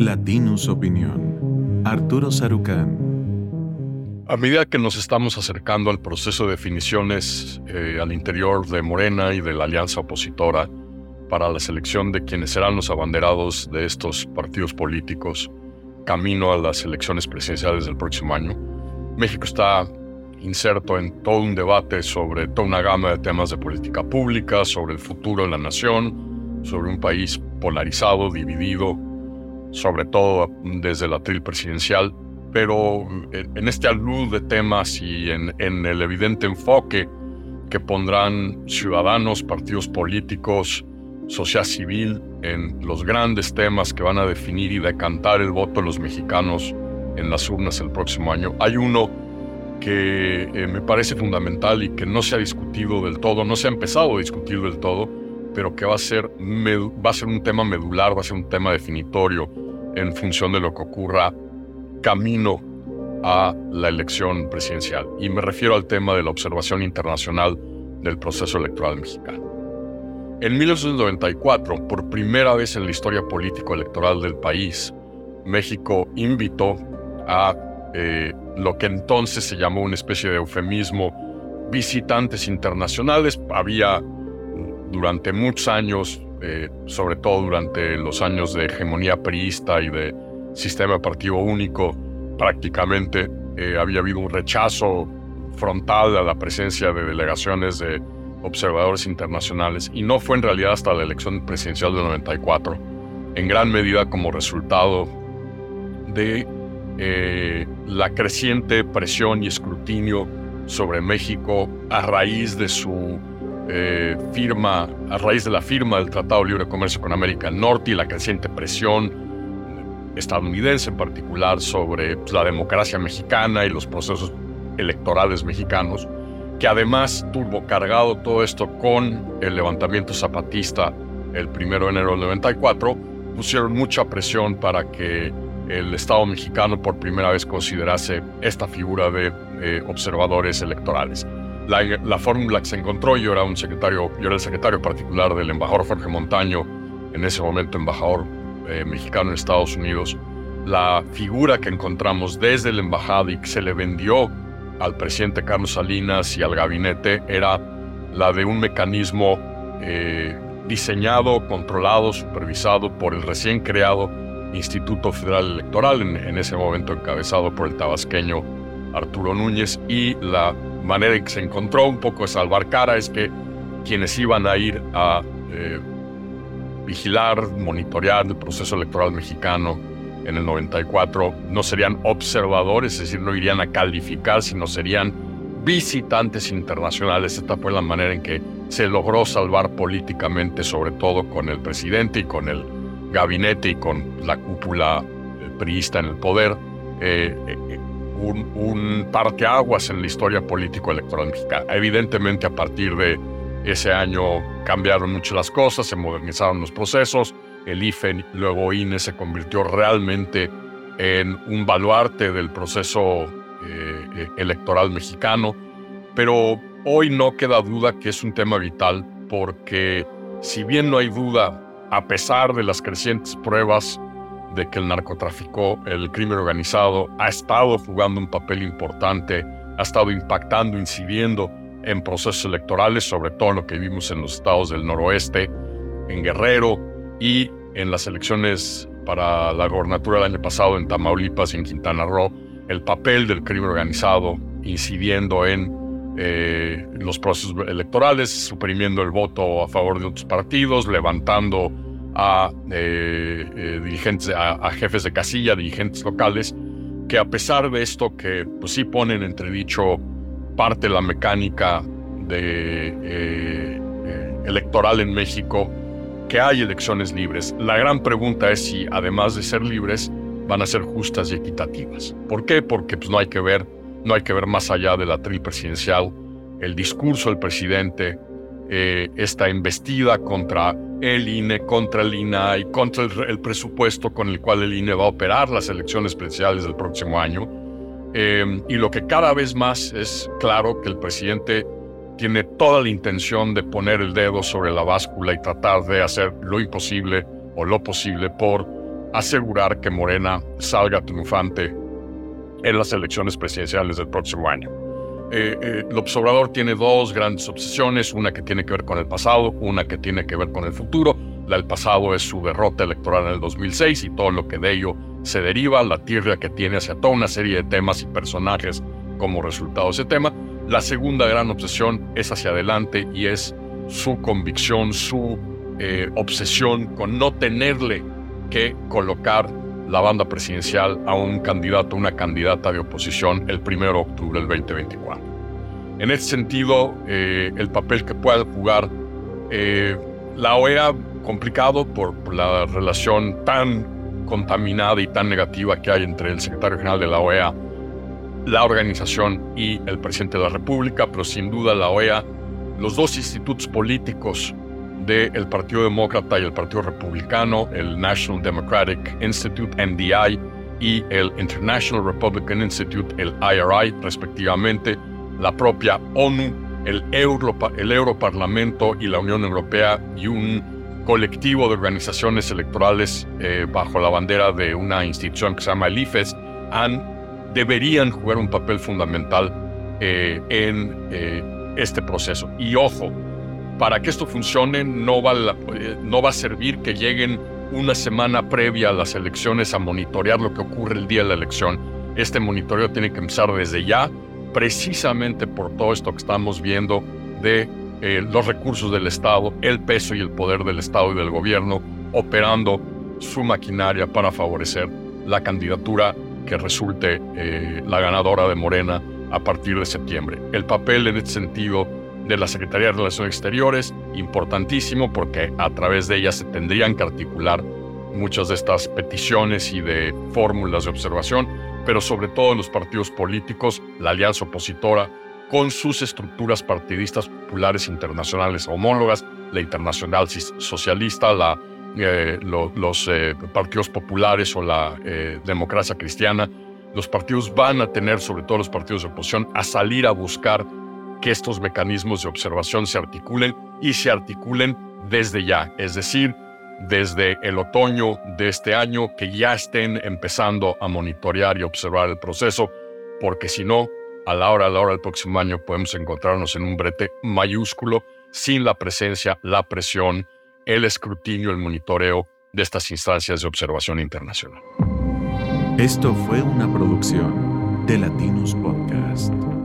Latinus Opinión. Arturo Sarucán. A medida que nos estamos acercando al proceso de definiciones eh, al interior de Morena y de la alianza opositora para la selección de quienes serán los abanderados de estos partidos políticos camino a las elecciones presidenciales del próximo año, México está inserto en todo un debate sobre toda una gama de temas de política pública, sobre el futuro de la nación, sobre un país polarizado, dividido, sobre todo desde la tril presidencial, pero en este alud de temas y en, en el evidente enfoque que pondrán ciudadanos, partidos políticos, sociedad civil en los grandes temas que van a definir y decantar el voto de los mexicanos en las urnas el próximo año. Hay uno que eh, me parece fundamental y que no se ha discutido del todo, no se ha empezado a discutir del todo, pero que va a ser, va a ser un tema medular, va a ser un tema definitorio en función de lo que ocurra camino a la elección presidencial. Y me refiero al tema de la observación internacional del proceso electoral mexicano. En 1994, por primera vez en la historia político-electoral del país, México invitó a eh, lo que entonces se llamó una especie de eufemismo visitantes internacionales. Había durante muchos años, eh, sobre todo durante los años de hegemonía priista y de sistema partido único, prácticamente eh, había habido un rechazo frontal a la presencia de delegaciones de observadores internacionales y no fue en realidad hasta la elección presidencial del 94, en gran medida como resultado de eh, la creciente presión y escrutinio sobre México a raíz de su eh, firma, a raíz de la firma del Tratado de Libre Comercio con América del Norte y la creciente presión estadounidense en particular sobre pues, la democracia mexicana y los procesos electorales mexicanos que además tuvo cargado todo esto con el levantamiento zapatista el 1 de enero del 94, pusieron mucha presión para que el Estado mexicano por primera vez considerase esta figura de eh, observadores electorales. La, fórmula que se encontró, yo era, un secretario, yo era el secretario particular del embajador Jorge Montaño, en ese momento embajador eh, mexicano en Estados Unidos, la figura que encontramos desde el embajada y que se le vendió al presidente Carlos Salinas y al gabinete era la de un mecanismo eh, diseñado, controlado, supervisado por el recién creado Instituto Federal Electoral, en, ese momento encabezado por el tabasqueño Arturo Núñez, y la manera en que se encontró un poco de salvar cara es que quienes iban a ir a eh, vigilar, monitorear el proceso electoral mexicano en el 94 no serían observadores, es decir, no irían a calificar, sino serían visitantes internacionales. Esta fue la manera en que se logró salvar políticamente, sobre todo con el presidente y con el gabinete y con la cúpula eh, priista en el poder, eh, un, un parteaguas en la historia político-electoral mexicana. Evidentemente, a partir de ese año cambiaron mucho las cosas, se modernizaron los procesos, el IFE, luego INE, se convirtió realmente en un baluarte del proceso eh, eh, electoral mexicano, pero hoy no queda duda que es un tema vital porque si bien no hay duda, a pesar de las crecientes pruebas de que el narcotráfico, el crimen organizado, ha estado jugando un papel importante, ha estado impactando, incidiendo en procesos electorales, sobre todo lo que vimos en los estados del noroeste, en Guerrero, y en las elecciones para la gobernatura del año pasado en Tamaulipas y en Quintana Roo, el papel del crimen organizado incidiendo en eh, los procesos electorales, suprimiendo el voto a favor de otros partidos, levantando a eh, eh, dirigentes, a, jefes de casilla, dirigentes locales, que a pesar de esto que pues sí ponen entredicho parte de la mecánica de, electoral en México, que hay elecciones libres. La gran pregunta es si, además de ser libres, van a ser justas y equitativas. ¿Por qué? Porque pues, no hay que ver, no hay que ver más allá de la tril presidencial, el discurso del presidente, eh, esta embestida contra el INE, contra el INAI, contra el, presupuesto con el cual el INE va a operar las elecciones presidenciales del próximo año. Eh, y lo que cada vez más es claro que el presidente tiene toda la intención de poner el dedo sobre la báscula y tratar de hacer lo imposible o lo posible por asegurar que Morena salga triunfante en las elecciones presidenciales del próximo año. Eh, eh, el observador tiene dos grandes obsesiones, una que tiene que ver con el pasado, una que tiene que ver con el futuro. La del pasado es su derrota electoral en el 2006 y todo lo que de ello se deriva, la tierra que tiene hacia toda una serie de temas y personajes como resultado de ese tema. La segunda gran obsesión es hacia adelante y es su convicción, su eh, obsesión con no tenerle que colocar la banda presidencial a un candidato, una candidata de oposición el 1 de octubre del 2024. En ese sentido, eh, el papel que pueda jugar eh, la OEA, complicado por, la relación tan contaminada y tan negativa que hay entre el secretario general de la OEA, la organización y el presidente de la República, pero sin duda la OEA, los dos institutos políticos del Partido Demócrata y el Partido Republicano, el National Democratic Institute, NDI, y el International Republican Institute, el IRI, respectivamente, la propia ONU, el, Europa, el Europarlamento y la Unión Europea y un colectivo de organizaciones electorales eh, bajo la bandera de una institución que se llama el IFES, han, deberían jugar un papel fundamental eh, en eh, este proceso. Y ojo, para que esto funcione no va, eh, no va a servir que lleguen una semana previa a las elecciones a monitorear lo que ocurre el día de la elección. Este monitoreo tiene que empezar desde ya, precisamente por todo esto que estamos viendo de eh, los recursos del Estado, el peso y el poder del Estado y del gobierno operando su maquinaria para favorecer la candidatura que resulte eh, la ganadora de Morena a partir de septiembre. El papel en este sentido de la Secretaría de Relaciones Exteriores, importantísimo porque a través de ella se tendrían que articular muchas de estas peticiones y de fórmulas de observación, pero sobre todo en los partidos políticos, la alianza opositora, con sus estructuras partidistas populares internacionales homólogas, la internacional socialista, la, eh, los eh, partidos populares o la eh, democracia cristiana, los partidos van a tener, sobre todo los partidos de oposición, a salir a buscar que estos mecanismos de observación se articulen y se articulen desde ya, es decir, desde el otoño de este año, que ya estén empezando a monitorear y observar el proceso, porque si no, a la hora, a la hora del próximo año podemos encontrarnos en un brete mayúsculo sin la presencia, la presión, el escrutinio, el monitoreo de estas instancias de observación internacional. Esto fue una producción de Latinos Podcast.